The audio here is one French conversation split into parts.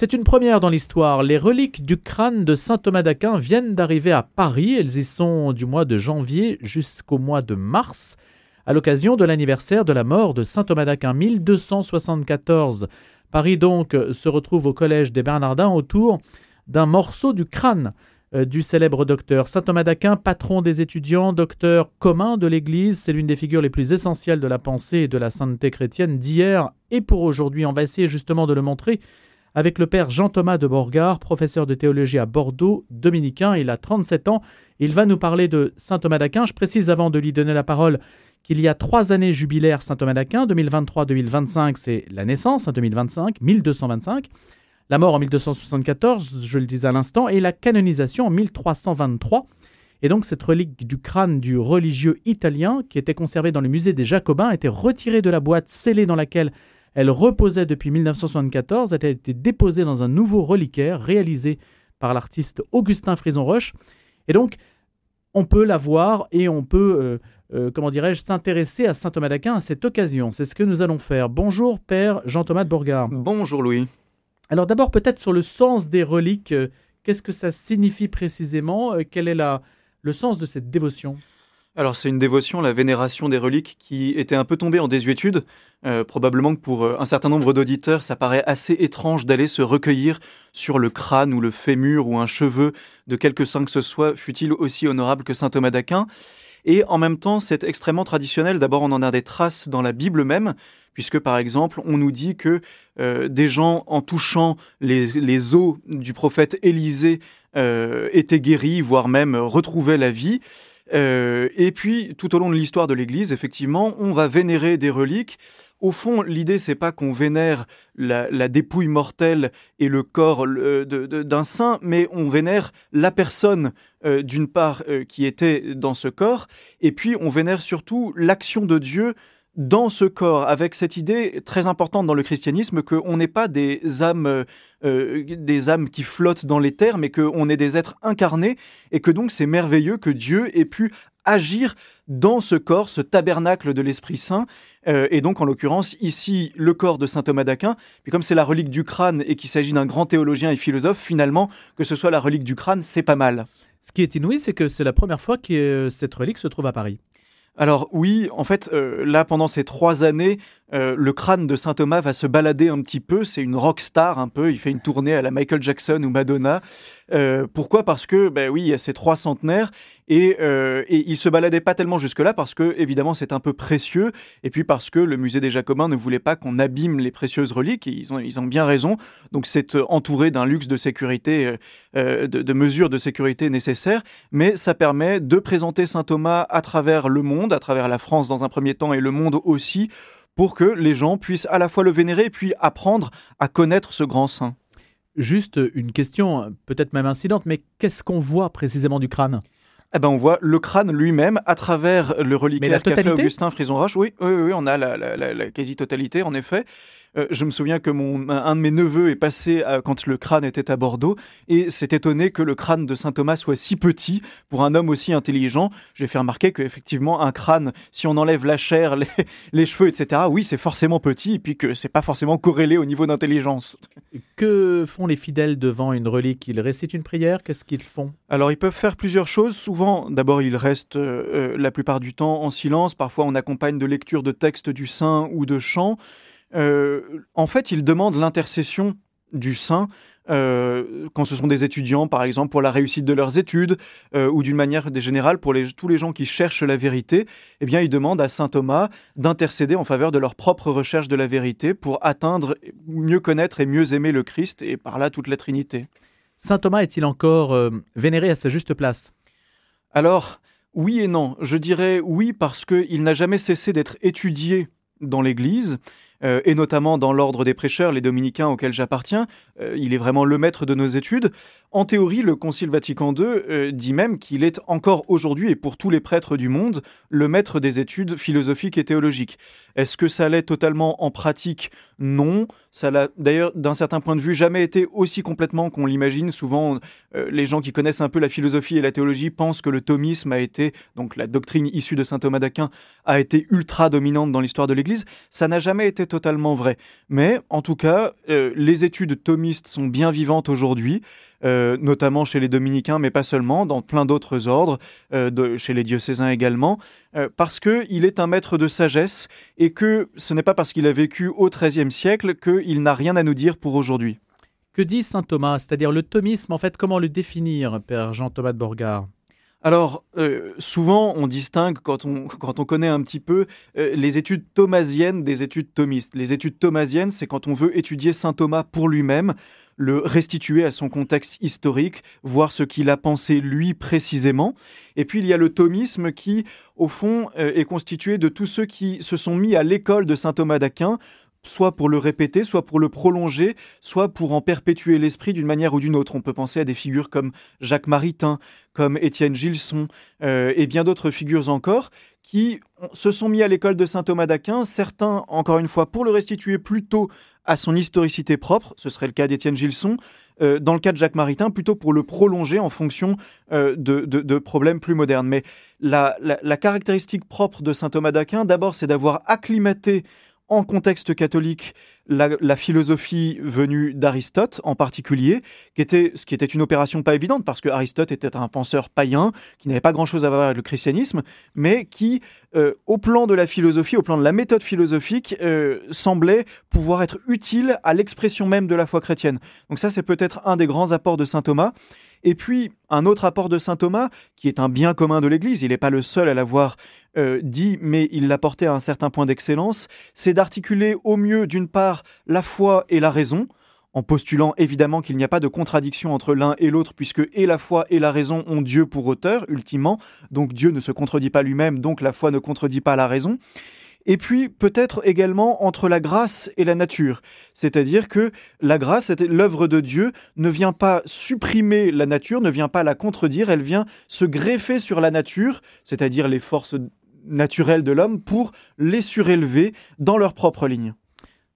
C'est une première dans l'histoire. Les reliques du crâne de saint Thomas d'Aquin viennent d'arriver à Paris. Elles y sont du mois de janvier jusqu'au mois de mars, à l'occasion de l'anniversaire de la mort de saint Thomas d'Aquin 1274. Paris donc se retrouve au collège des Bernardins autour d'un morceau du crâne euh, du célèbre docteur Saint Thomas d'Aquin, patron des étudiants, docteur commun de l'Église. C'est l'une des figures les plus essentielles de la pensée et de la sainteté chrétienne d'hier et pour aujourd'hui. On va essayer justement de le montrer avec le père Jean-Thomas de Borgard, professeur de théologie à Bordeaux, dominicain. Il a 37 ans. Il va nous parler de saint Thomas d'Aquin. Je précise avant de lui donner la parole qu'il y a trois années jubilaires saint Thomas d'Aquin. 2023-2025, c'est la naissance, 2025, 1225. La mort en 1274, je le disais à l'instant, et la canonisation en 1323. Et donc cette relique du crâne du religieux italien, qui était conservée dans le musée des Jacobins, été retirée de la boîte scellée dans laquelle elle reposait depuis 1974, elle a été déposée dans un nouveau reliquaire réalisé par l'artiste Augustin Frison-Roche. Et donc, on peut la voir et on peut, euh, euh, comment dirais-je, s'intéresser à Saint Thomas d'Aquin à cette occasion. C'est ce que nous allons faire. Bonjour, Père Jean-Thomas de Bourgard. Bonjour, Louis. Alors d'abord, peut-être sur le sens des reliques. Euh, qu'est-ce que ça signifie précisément? Quel est la, le sens de cette dévotion? Alors c'est une dévotion, la vénération des reliques, qui était un peu tombée en désuétude. Euh, probablement que pour euh, un certain nombre d'auditeurs, ça paraît assez étrange d'aller se recueillir sur le crâne ou le fémur ou un cheveu de quelque saint que ce soit, fut-il aussi honorable que saint Thomas d'Aquin. Et en même temps, c'est extrêmement traditionnel. D'abord, on en a des traces dans la Bible même, puisque par exemple, on nous dit que euh, des gens, en touchant les, os du prophète Élisée, étaient guéris, voire même retrouvaient la vie. Euh, et puis, tout au long de l'histoire de l'Église, effectivement, on va vénérer des reliques. Au fond, l'idée, c'est pas qu'on vénère la, dépouille mortelle et le corps d'un saint, mais on vénère la personne, euh, d'une part, euh, qui était dans ce corps, et puis on vénère surtout l'action de Dieu dans ce corps, avec cette idée très importante dans le christianisme qu'on n'est pas des âmes, euh, des âmes qui flottent dans les terres, mais qu'on est des êtres incarnés, et que donc c'est merveilleux que Dieu ait pu agir dans ce corps, ce tabernacle de l'Esprit Saint, euh, et donc en l'occurrence ici le corps de saint Thomas d'Aquin. Puis comme c'est la relique du crâne et qu'il s'agit d'un grand théologien et philosophe, finalement que ce soit la relique du crâne, c'est pas mal. Ce qui est inouï, c'est que c'est la première fois que cette relique se trouve à Paris. Alors oui, en fait, euh, là, pendant ces trois années, euh, le crâne de Saint Thomas va se balader un petit peu. C'est une rock star un peu. Il fait une tournée à la Michael Jackson ou Madonna. Euh, pourquoi? Parce que, ben oui, il y a ces trois centenaires et, euh, et il se baladait pas tellement jusque-là parce que, évidemment, c'est un peu précieux. Et puis parce que le musée des Jacobins ne voulait pas qu'on abîme les précieuses reliques. ils ont, ils ont bien raison. Donc c'est entouré d'un luxe de sécurité, de mesures de sécurité nécessaires. Mais ça permet de présenter Saint Thomas à travers le monde, à travers la France dans un premier temps et le monde aussi pour que les gens puissent à la fois le vénérer et puis apprendre à connaître ce grand saint. Juste une question, peut-être même incidente, mais qu'est-ce qu'on voit précisément du crâne? Eh ben, on voit le crâne lui-même à travers le reliquaire qu'a fait Augustin Frison-Roche. Oui, oui, oui, on a la quasi-totalité, en effet. Euh, je me souviens que mon, un de mes neveux est passé quand le crâne était à Bordeaux et s'est étonné que le crâne de saint Thomas soit si petit pour un homme aussi intelligent. J'ai fait remarquer qu'effectivement, un crâne, si on enlève la chair, les, cheveux, etc., oui, c'est forcément petit et puis que c'est pas forcément corrélé au niveau d'intelligence. Que font les fidèles devant une relique? Ils récitent une prière? Qu'est-ce qu'ils font? Alors, ils peuvent faire plusieurs choses. Souvent, d'abord, ils restent euh, euh, la plupart du temps en silence. Parfois, on accompagne de lecture de textes du saint ou de chants. Euh, en fait, il demande l'intercession du saint euh, quand ce sont des étudiants, par exemple, pour la réussite de leurs études, euh, ou d'une manière générale pour tous les gens qui cherchent la vérité, eh bien, il demande à saint Thomas d'intercéder en faveur de leur propre recherche de la vérité pour atteindre, mieux connaître et mieux aimer le Christ, et par là toute la Trinité. Saint Thomas est-il encore vénéré à sa juste place? Alors, oui et non. Je dirais oui parce qu'il n'a jamais cessé d'être étudié dans l'Église. Euh, et notamment dans l'ordre des prêcheurs, les dominicains auxquels j'appartiens. Euh, il est vraiment le maître de nos études. En théorie, le Concile Vatican II euh, dit même qu'il est encore aujourd'hui, et pour tous les prêtres du monde, le maître des études philosophiques et théologiques. Est-ce que ça l'est totalement en pratique? Non. Ça l'a d'ailleurs, d'un certain point de vue, jamais été aussi complètement qu'on l'imagine. Souvent, les gens qui connaissent un peu la philosophie et la théologie pensent que le thomisme a été, donc la doctrine issue de saint Thomas d'Aquin, a été ultra dominante dans l'histoire de l'Église. Ça n'a jamais été totalement vrai. Mais en tout cas, euh, les études thomistes sont bien vivantes aujourd'hui, euh, notamment chez les dominicains, mais pas seulement, dans plein d'autres ordres, de, chez les diocésains également, parce qu'il est un maître de sagesse et que ce n'est pas parce qu'il a vécu au XIIIe siècle qu'il n'a rien à nous dire pour aujourd'hui. Que dit saint Thomas? C'est-à-dire le thomisme, en fait, comment le définir, Père Jean-Thomas de Borgard alors, euh, souvent, on distingue, quand on, quand on connaît un petit peu, euh, les études thomasiennes des études thomistes. Les études thomasiennes, c'est quand on veut étudier saint Thomas pour lui-même, le restituer à son contexte historique, voir ce qu'il a pensé lui précisément. Et puis, il y a le thomisme qui, au fond, euh, est constitué de tous ceux qui se sont mis à l'école de saint Thomas d'Aquin soit pour le répéter, soit pour le prolonger, soit pour en perpétuer l'esprit d'une manière ou d'une autre. On peut penser à des figures comme Jacques Maritain, comme Étienne Gilson, euh, et bien d'autres figures encore, qui se sont mis à l'école de saint Thomas d'Aquin, certains, encore une fois, pour le restituer plutôt à son historicité propre, ce serait le cas d'Étienne Gilson, euh, dans le cas de Jacques Maritain, plutôt pour le prolonger en fonction euh, de, problèmes plus modernes. Mais la, la caractéristique propre de saint Thomas d'Aquin, d'abord, c'est d'avoir acclimaté en contexte catholique la, philosophie venue d'Aristote en particulier, qui était, ce qui était une opération pas évidente parce que Aristote était un penseur païen qui n'avait pas grand-chose à voir avec le christianisme, mais qui, euh, au plan de la philosophie, au plan de la méthode philosophique, euh, semblait pouvoir être utile à l'expression même de la foi chrétienne. Donc ça, c'est peut-être un des grands apports de saint Thomas. Et puis, un autre apport de saint Thomas, qui est un bien commun de l'Église, il n'est pas le seul à l'avoir euh, dit, mais il l'a porté à un certain point d'excellence, c'est d'articuler au mieux, d'une part, la foi et la raison, en postulant évidemment qu'il n'y a pas de contradiction entre l'un et l'autre, puisque et la foi et la raison ont Dieu pour auteur, ultimement, donc Dieu ne se contredit pas lui-même, donc la foi ne contredit pas la raison et puis peut-être également entre la grâce et la nature. C'est-à-dire que la grâce, l'œuvre de Dieu, ne vient pas supprimer la nature, ne vient pas la contredire, elle vient se greffer sur la nature, c'est-à-dire les forces naturelles de l'homme, pour les surélever dans leur propre ligne.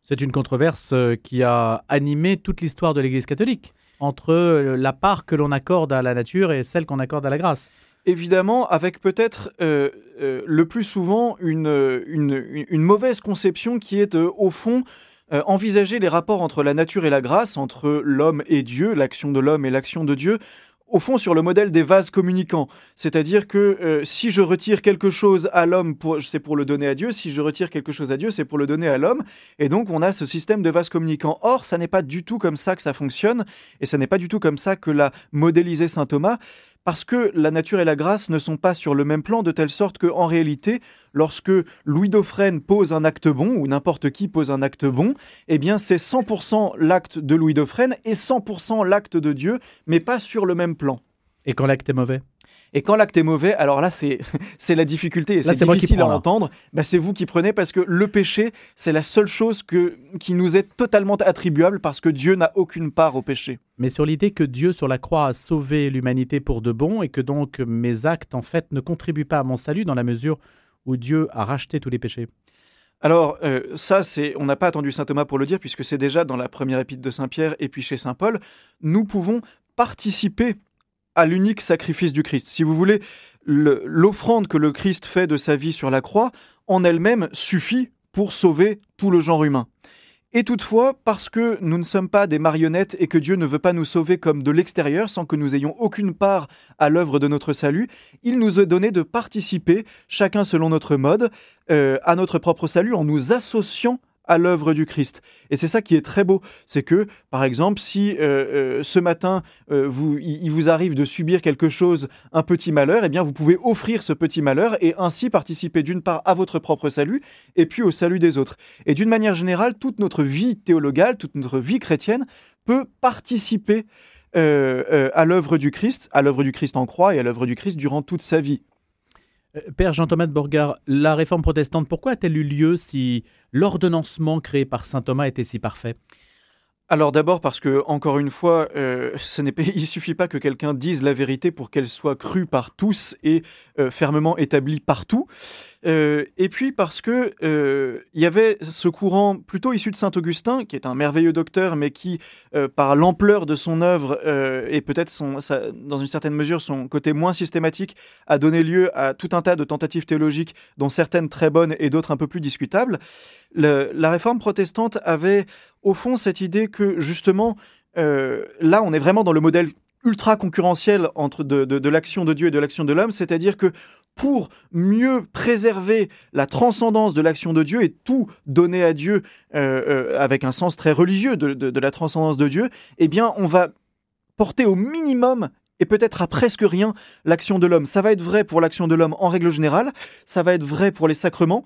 C'est une controverse euh, qui a animé toute l'histoire de l'Église catholique, entre euh, la part que l'on accorde à la nature et celle qu'on accorde à la grâce évidemment, avec peut-être euh, euh, le plus souvent une, une, mauvaise conception qui est, euh, au fond, envisager les rapports entre la nature et la grâce, entre l'homme et Dieu, l'action de l'homme et l'action de Dieu, au fond sur le modèle des vases communicants. C'est-à-dire que si je retire quelque chose à l'homme, c'est pour le donner à Dieu, si je retire quelque chose à Dieu, c'est pour le donner à l'homme. Et donc on a ce système de vases communicants. Or, ça n'est pas du tout comme ça que ça fonctionne, et ça n'est pas du tout comme ça que l'a modélisé Saint Thomas parce que la nature et la grâce ne sont pas sur le même plan, de telle sorte qu'en réalité, lorsque Louis Dauphren pose un acte bon, ou n'importe qui pose un acte bon, eh bien c'est 100% l'acte de Louis Dauphren et 100% l'acte de Dieu, mais pas sur le même plan. Et quand l'acte est mauvais? Et quand l'acte est mauvais, alors là, c'est, la difficulté. Et c'est difficile à entendre. Bah, c'est vous qui prenez parce que le péché, c'est la seule chose que, qui nous est totalement attribuable parce que Dieu n'a aucune part au péché. Mais sur l'idée que Dieu sur la croix a sauvé l'humanité pour de bon et que donc mes actes, en fait, ne contribuent pas à mon salut dans la mesure où Dieu a racheté tous les péchés. Alors euh, ça, c'est, on n'a pas attendu saint Thomas pour le dire, puisque c'est déjà dans la première épître de saint Pierre et puis chez saint Paul. Nous pouvons participer à l'unique sacrifice du Christ. Si vous voulez, l'offrande que le Christ fait de sa vie sur la croix, en elle-même, suffit pour sauver tout le genre humain. Et toutefois, parce que nous ne sommes pas des marionnettes et que Dieu ne veut pas nous sauver comme de l'extérieur sans que nous ayons aucune part à l'œuvre de notre salut, il nous a donné de participer, chacun selon notre mode, euh, à notre propre salut en nous associant à l'œuvre du Christ. Et c'est ça qui est très beau, c'est que, par exemple, si euh, euh, ce matin, euh, il, vous arrive de subir quelque chose, un petit malheur, eh bien, vous pouvez offrir ce petit malheur et ainsi participer d'une part à votre propre salut et puis au salut des autres. Et d'une manière générale, toute notre vie théologale, toute notre vie chrétienne peut participer à l'œuvre du Christ, à l'œuvre du Christ en croix et à l'œuvre du Christ durant toute sa vie. Euh, Père Jean-Thomas de Borgard, la réforme protestante, pourquoi a-t-elle eu lieu si l'ordonnancement créé par saint Thomas était si parfait? Alors d'abord parce que, encore une fois, euh, ce il suffit pas que quelqu'un dise la vérité pour qu'elle soit crue par tous et euh, fermement établie partout. Euh, et puis parce que euh, il y avait ce courant plutôt issu de Saint Augustin, qui est un merveilleux docteur, mais qui, euh, par l'ampleur de son œuvre et peut-être dans une certaine mesure son côté moins systématique, a donné lieu à tout un tas de tentatives théologiques, dont certaines très bonnes et d'autres un peu plus discutables. la réforme protestante avait au fond cette idée que justement là, on est vraiment dans le modèle ultra concurrentiel entre de, l'action de Dieu et de l'action de l'homme, c'est-à-dire que pour mieux préserver la transcendance de l'action de Dieu et tout donner à Dieu euh, euh, avec un sens très religieux de, la transcendance de Dieu, eh bien, on va porter au minimum et peut-être à presque rien l'action de l'homme. Ça va être vrai pour l'action de l'homme en règle générale, ça va être vrai pour les sacrements,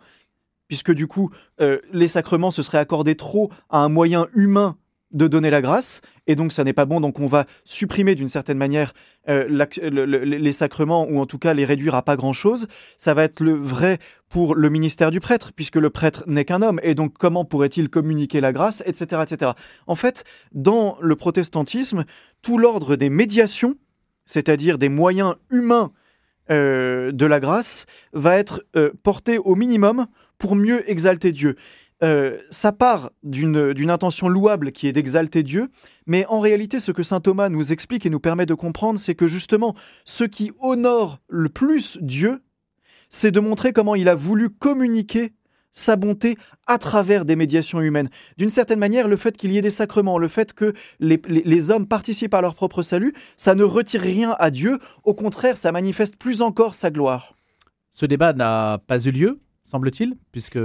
puisque du coup, euh, les sacrements, se seraient accordés trop à un moyen humain de donner la grâce, et donc ça n'est pas bon, donc on va supprimer d'une certaine manière euh, les sacrements, ou en tout cas les réduire à pas grand-chose. Ça va être le vrai pour le ministère du prêtre, puisque le prêtre n'est qu'un homme, et donc comment pourrait-il communiquer la grâce, etc., etc. En fait, dans le protestantisme, tout l'ordre des médiations, c'est-à-dire des moyens humains euh, de la grâce, va être euh, porté au minimum pour mieux exalter Dieu. Euh, ça part d'une intention louable qui est d'exalter Dieu, mais en réalité, ce que saint Thomas nous explique et nous permet de comprendre, c'est que justement, ce qui honore le plus Dieu, c'est de montrer comment il a voulu communiquer sa bonté à travers des médiations humaines. D'une certaine manière, le fait qu'il y ait des sacrements, le fait que les, les, hommes participent à leur propre salut, ça ne retire rien à Dieu, au contraire, ça manifeste plus encore sa gloire. Ce débat n'a pas eu lieu, semble-t-il, puisque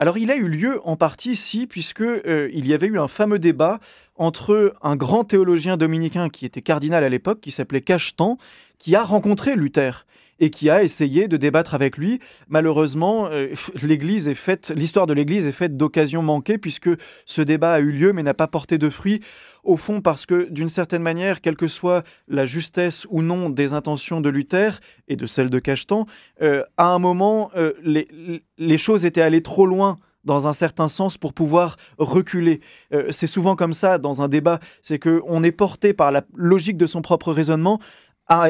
alors il a eu lieu en partie, si, puisque euh, il y avait eu un fameux débat entre un grand théologien dominicain qui était cardinal à l'époque, qui s'appelait Cachetan, qui a rencontré Luther et qui a essayé de débattre avec lui. Malheureusement, euh, l'Église est faite, l'histoire de l'Église est faite d'occasions manquées puisque ce débat a eu lieu mais n'a pas porté de fruits. Au fond, parce que d'une certaine manière, quelle que soit la justesse ou non des intentions de Luther et de celles de Cachetan, euh, à un moment, euh, les, choses étaient allées trop loin dans un certain sens pour pouvoir reculer. c'est souvent comme ça dans un débat, c'est que on est porté par la logique de son propre raisonnement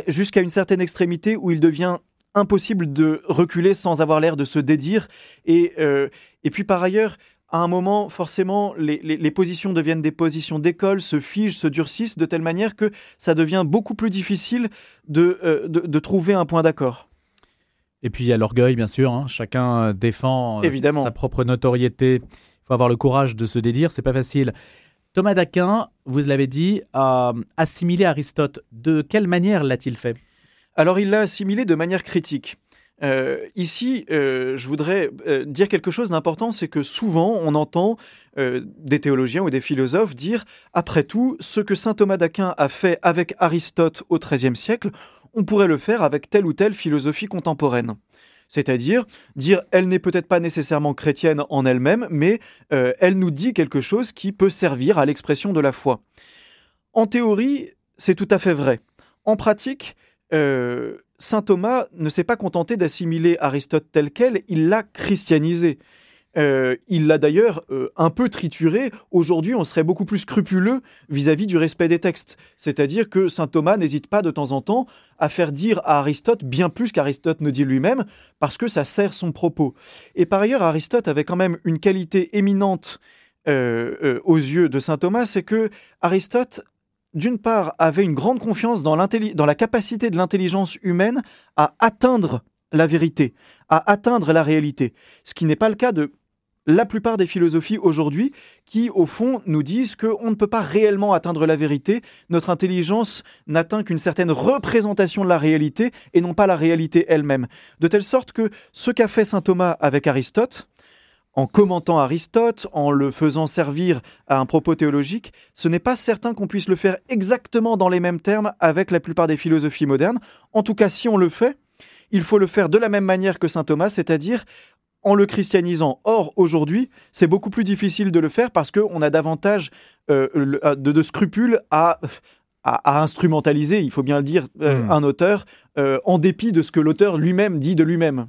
jusqu'à une certaine extrémité où il devient impossible de reculer sans avoir l'air de se dédire. Et, euh, et puis par ailleurs, à un moment, forcément, les, positions deviennent des positions d'école, se figent, se durcissent de telle manière que ça devient beaucoup plus difficile de, euh, de, trouver un point d'accord. Et puis il y a l'orgueil, bien sûr. Hein. Chacun défend euh, sa propre notoriété. Il faut avoir le courage de se dédire, c'est pas facile. Thomas d'Aquin, vous l'avez dit, a assimilé Aristote. De quelle manière l'a-t-il fait? Alors il l'a assimilé de manière critique. Euh, ici, euh, je voudrais euh, dire quelque chose d'important, c'est que souvent on entend des théologiens ou des philosophes dire, après tout, ce que saint Thomas d'Aquin a fait avec Aristote au XIIIe siècle, on pourrait le faire avec telle ou telle philosophie contemporaine c'est-à-dire dire elle n'est peut-être pas nécessairement chrétienne en elle-même, mais euh, elle nous dit quelque chose qui peut servir à l'expression de la foi. En théorie, c'est tout à fait vrai. En pratique, euh, Saint Thomas ne s'est pas contenté d'assimiler Aristote tel quel, il l'a christianisé. Euh, il l'a d'ailleurs euh, un peu trituré. Aujourd'hui, on serait beaucoup plus scrupuleux vis-à-vis du respect des textes. C'est-à-dire que saint Thomas n'hésite pas de temps en temps à faire dire à Aristote bien plus qu'Aristote ne dit lui-même, parce que ça sert son propos. Et par ailleurs, Aristote avait quand même une qualité éminente euh, aux yeux de saint Thomas, c'est que Aristote d'une part, avait une grande confiance dans, dans la capacité de l'intelligence humaine à atteindre la vérité, à atteindre la réalité, ce qui n'est pas le cas de la plupart des philosophies aujourd'hui qui, au fond, nous disent qu'on ne peut pas réellement atteindre la vérité. Notre intelligence n'atteint qu'une certaine représentation de la réalité et non pas la réalité elle-même. De telle sorte que ce qu'a fait saint Thomas avec Aristote, en commentant Aristote, en le faisant servir à un propos théologique, ce n'est pas certain qu'on puisse le faire exactement dans les mêmes termes avec la plupart des philosophies modernes. En tout cas, si on le fait, il faut le faire de la même manière que saint Thomas, c'est-à-dire en le christianisant. Or, aujourd'hui, c'est beaucoup plus difficile de le faire parce qu'on a davantage euh, euh, de, scrupules à, à, instrumentaliser, il faut bien le dire, euh, hmm. un auteur, en dépit de ce que l'auteur lui-même dit de lui-même.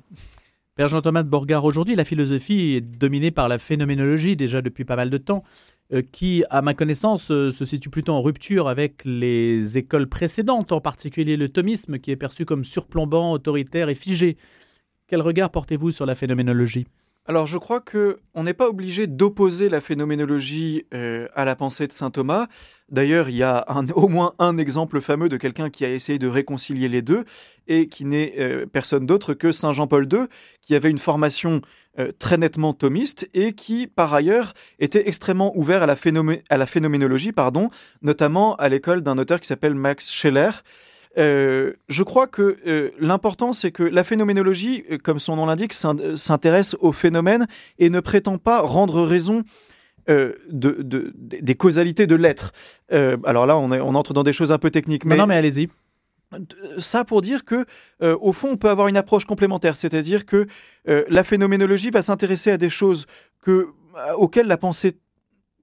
Père Jean-Thomas de Borgard, aujourd'hui, la philosophie est dominée par la phénoménologie déjà depuis pas mal de temps, qui, à ma connaissance, se situe plutôt en rupture avec les écoles précédentes, en particulier le thomisme, qui est perçu comme surplombant, autoritaire et figé. Quel regard portez-vous sur la phénoménologie? Alors je crois que on n'est pas obligé d'opposer la phénoménologie euh, à la pensée de saint Thomas. D'ailleurs, il y a au moins un exemple fameux de quelqu'un qui a essayé de réconcilier les deux et qui n'est euh, personne d'autre que saint Jean-Paul II, qui avait une formation euh, très nettement thomiste et qui, par ailleurs, était extrêmement ouvert à la, à la phénoménologie, pardon, notamment à l'école d'un auteur qui s'appelle Max Scheller. Euh, je crois que euh, l'important, c'est que la phénoménologie, euh, comme son nom l'indique, s'intéresse aux phénomènes et ne prétend pas rendre raison de, des causalités de l'être. alors là, on, on, entre dans des choses un peu techniques. Mais... Non, mais allez-y. Ça pour dire que, au fond, on peut avoir une approche complémentaire, c'est-à-dire que la phénoménologie va s'intéresser à des choses que, auxquelles la pensée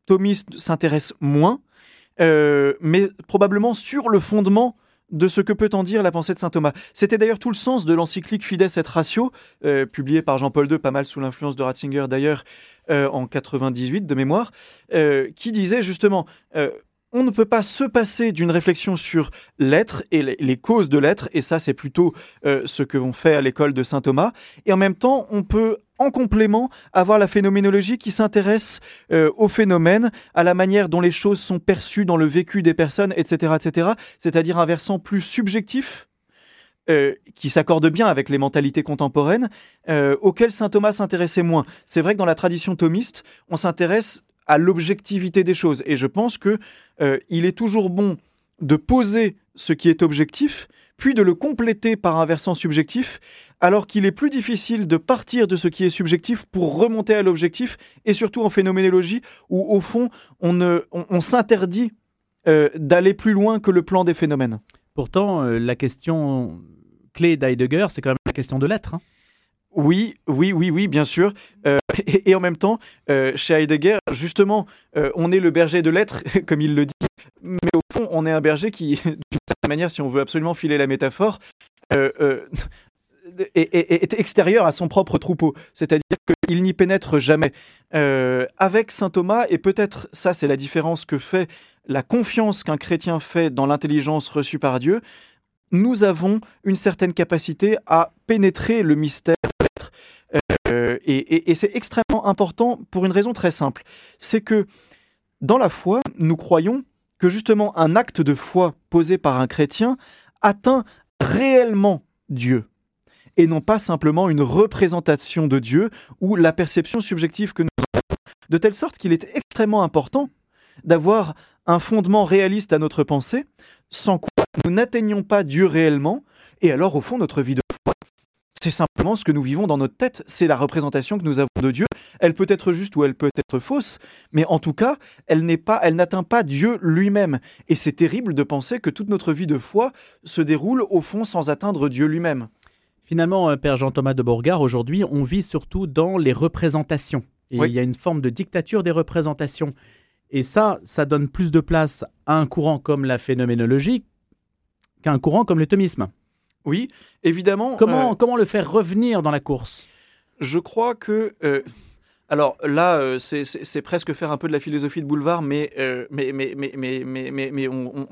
thomiste s'intéresse moins, mais probablement sur le fondement de ce que peut en dire la pensée de saint Thomas. C'était d'ailleurs tout le sens de l'encyclique Fides et Ratio, euh, publiée par Jean-Paul II, pas mal sous l'influence de Ratzinger d'ailleurs, euh, en 98 de mémoire, euh, qui disait justement on ne peut pas se passer d'une réflexion sur l'être et les causes de l'être, et ça c'est plutôt ce que l'on fait à l'école de Saint Thomas, et en même temps on peut en complément, avoir la phénoménologie qui s'intéresse euh, aux phénomènes, à la manière dont les choses sont perçues dans le vécu des personnes, etc., etc. C'est-à-dire un versant plus subjectif, euh, qui s'accorde bien avec les mentalités contemporaines, euh, auquel saint Thomas s'intéressait moins. C'est vrai que dans la tradition thomiste, on s'intéresse à l'objectivité des choses, et je pense que il est toujours bon de poser ce qui est objectif, puis de le compléter par un versant subjectif, alors qu'il est plus difficile de partir de ce qui est subjectif pour remonter à l'objectif, et surtout en phénoménologie, où au fond, on, on, s'interdit euh, d'aller plus loin que le plan des phénomènes. Pourtant, euh, la question clé d'Heidegger, c'est quand même la question de l'être. Hein. Oui, oui, oui, oui, bien sûr. Euh, et, en même temps, chez Heidegger, justement, on est le berger de l'être, comme il le dit, mais au fond, on est un berger qui, d'une certaine manière, si on veut absolument filer la métaphore, euh, euh, est, extérieur à son propre troupeau. C'est-à-dire qu'il n'y pénètre jamais. Euh, avec saint Thomas, et peut-être ça, c'est la différence que fait la confiance qu'un chrétien fait dans l'intelligence reçue par Dieu, nous avons une certaine capacité à pénétrer le mystère de l'être. et c'est extrêmement important pour une raison très simple. C'est que dans la foi, nous croyons que justement un acte de foi posé par un chrétien atteint réellement Dieu et non pas simplement une représentation de Dieu ou la perception subjective que nous avons. De telle sorte qu'il est extrêmement important d'avoir un fondement réaliste à notre pensée, sans quoi nous n'atteignons pas Dieu réellement, et alors au fond notre vie de foi c'est simplement ce que nous vivons dans notre tête, c'est la représentation que nous avons de Dieu. Elle peut être juste ou elle peut être fausse, mais en tout cas, elle n'est pas, elle n'atteint pas Dieu lui-même. Et c'est terrible de penser que toute notre vie de foi se déroule au fond sans atteindre Dieu lui-même. Finalement, euh, Père Jean-Thomas de Bourgard, aujourd'hui, on vit surtout dans les représentations. Et il y a une forme de dictature des représentations. Et ça, ça donne plus de place à un courant comme la phénoménologie qu'à un courant comme le thomisme. Oui, évidemment. Comment, euh, comment le faire revenir dans la course? Je crois que. Euh, alors là, euh, c'est presque faire un peu de la philosophie de boulevard, mais, mais, mais, mais, mais, mais, mais, on,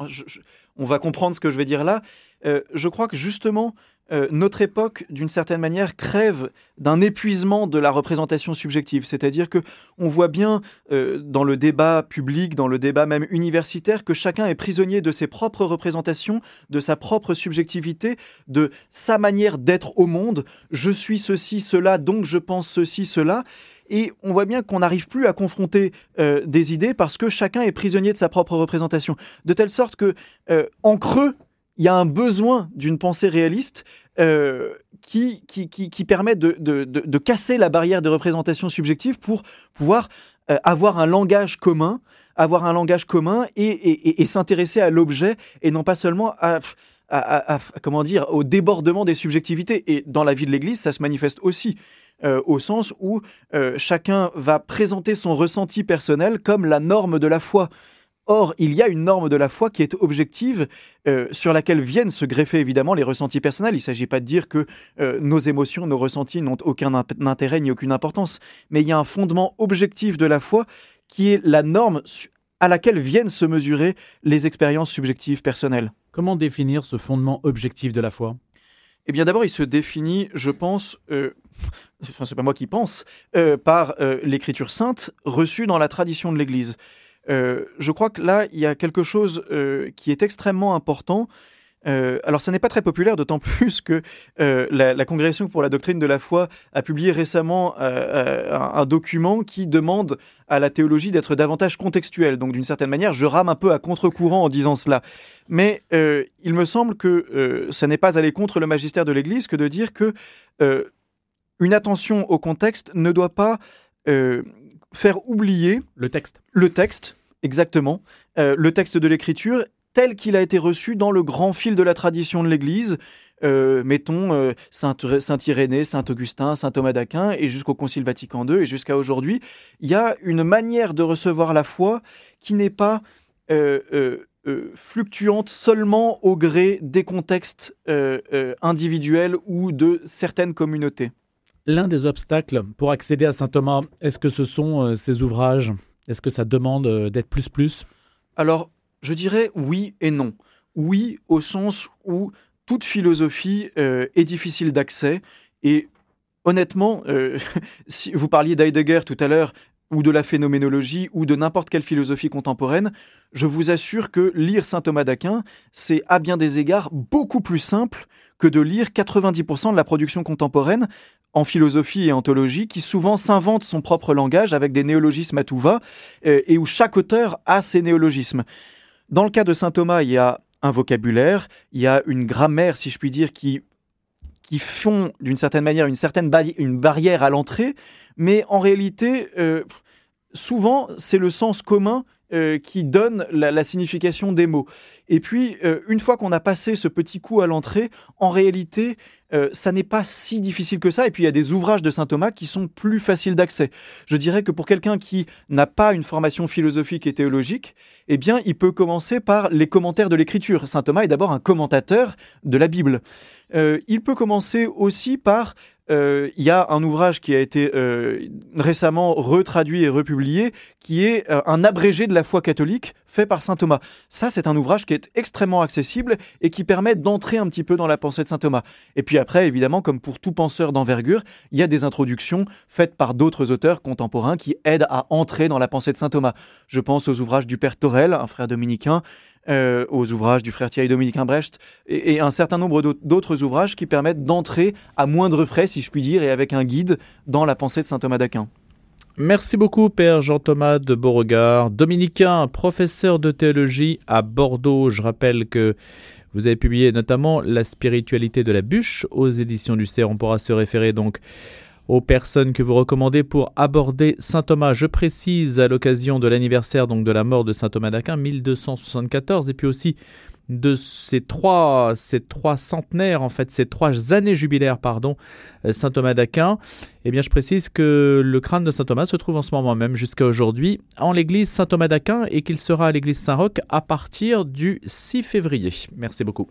on, va comprendre ce que je vais dire là. je crois que justement, euh, notre époque, d'une certaine manière, crève d'un épuisement de la représentation subjective. C'est-à-dire que on voit bien euh, dans le débat public, dans le débat même universitaire, que chacun est prisonnier de ses propres représentations, de sa propre subjectivité, de sa manière d'être au monde. Je suis ceci, cela, donc je pense ceci, cela. Et on voit bien qu'on n'arrive plus à confronter euh, des idées parce que chacun est prisonnier de sa propre représentation. De telle sorte que, en creux, il y a un besoin d'une pensée réaliste euh, qui, qui, qui, permet de, de, de, casser la barrière de représentation subjective pour pouvoir euh, avoir un langage commun, avoir un langage commun et, et, et, s'intéresser à l'objet et non pas seulement à, à, comment dire, au débordement des subjectivités. Et dans la vie de l'Église, ça se manifeste aussi. Euh, au sens où chacun va présenter son ressenti personnel comme la norme de la foi. Or, il y a une norme de la foi qui est objective, euh, sur laquelle viennent se greffer évidemment les ressentis personnels. Il ne s'agit pas de dire que euh, nos émotions, nos ressentis n'ont aucun intérêt ni aucune importance, mais il y a un fondement objectif de la foi qui est la norme à laquelle viennent se mesurer les expériences subjectives personnelles. Comment définir ce fondement objectif de la foi? Eh bien d'abord, il se définit, je pense, euh, enfin c'est pas moi qui pense, euh, par l'écriture sainte reçue dans la tradition de l'Église. Je crois que là, il y a quelque chose qui est extrêmement important. alors, ça n'est pas très populaire, d'autant plus que la, Congrégation pour la doctrine de la foi a publié récemment un, document qui demande à la théologie d'être davantage contextuelle. Donc, d'une certaine manière, je rame un peu à contre-courant en disant cela. Mais il me semble que ça n'est pas aller contre le magistère de l'Église que de dire que une attention au contexte ne doit pas euh, faire oublier le texte. Le texte, exactement. Euh, le texte de l'écriture tel qu'il a été reçu dans le grand fil de la tradition de l'Église. Euh, mettons Saint, Saint, Irénée, Saint Augustin, Saint Thomas d'Aquin, et jusqu'au Concile Vatican II, et jusqu'à aujourd'hui, il y a une manière de recevoir la foi qui n'est pas fluctuante seulement au gré des contextes individuels ou de certaines communautés. L'un des obstacles pour accéder à Saint Thomas, est-ce que ce sont euh, ces ouvrages? Est-ce que ça demande euh, d'être plus plus? Alors, je dirais oui et non. Oui, au sens où toute philosophie euh, est difficile d'accès et honnêtement, si vous parliez d'Heidegger tout à l'heure, ou de la phénoménologie, ou de n'importe quelle philosophie contemporaine, je vous assure que lire saint Thomas d'Aquin, c'est à bien des égards beaucoup plus simple que de lire 90% de la production contemporaine en philosophie et en théologie qui souvent s'invente son propre langage avec des néologismes à tout va euh, et où chaque auteur a ses néologismes. Dans le cas de saint Thomas, il y a un vocabulaire, il y a une grammaire, si je puis dire, qui, qui font d'une certaine manière une certaine barrière à l'entrée, mais en réalité, euh, souvent, c'est le sens commun euh, qui donne la, signification des mots. Et puis, une fois qu'on a passé ce petit coup à l'entrée, en réalité, euh, ça n'est pas si difficile que ça. Et puis il y a des ouvrages de saint Thomas qui sont plus faciles d'accès. Je dirais que pour quelqu'un qui n'a pas une formation philosophique et théologique, eh bien, il peut commencer par les commentaires de l'écriture. Saint Thomas est d'abord un commentateur de la Bible. Euh, il peut commencer aussi par il y a un ouvrage qui a été euh, récemment retraduit et republié, qui est un abrégé de la foi catholique fait par saint Thomas. Ça, c'est un ouvrage qui est extrêmement accessible et qui permet d'entrer un petit peu dans la pensée de saint Thomas. Et puis après, évidemment, comme pour tout penseur d'envergure, il y a des introductions faites par d'autres auteurs contemporains qui aident à entrer dans la pensée de saint Thomas. Je pense aux ouvrages du Père Torel, un frère dominicain, euh, aux ouvrages du frère Thierry Dominicain Brecht et, un certain nombre d'autres ouvrages qui permettent d'entrer à moindre frais, si je puis dire, et avec un guide dans la pensée de saint Thomas d'Aquin. Merci beaucoup, Père Jean-Thomas de Beauregard, dominicain, professeur de théologie à Bordeaux. Je rappelle que vous avez publié notamment La spiritualité de la bûche aux éditions du CER. On pourra se référer donc aux personnes que vous recommandez pour aborder Saint Thomas. Je précise à l'occasion de l'anniversaire donc de la mort de Saint Thomas d'Aquin 1274 et puis aussi de ces trois, ces trois centenaires, en fait, ces trois années jubilaires, pardon, euh, Saint Thomas d'Aquin, eh bien, je précise que le crâne de Saint Thomas se trouve en ce moment même, jusqu'à aujourd'hui, en l'église Saint Thomas d'Aquin et qu'il sera à l'église Saint-Roch à partir du 6 février. Merci beaucoup.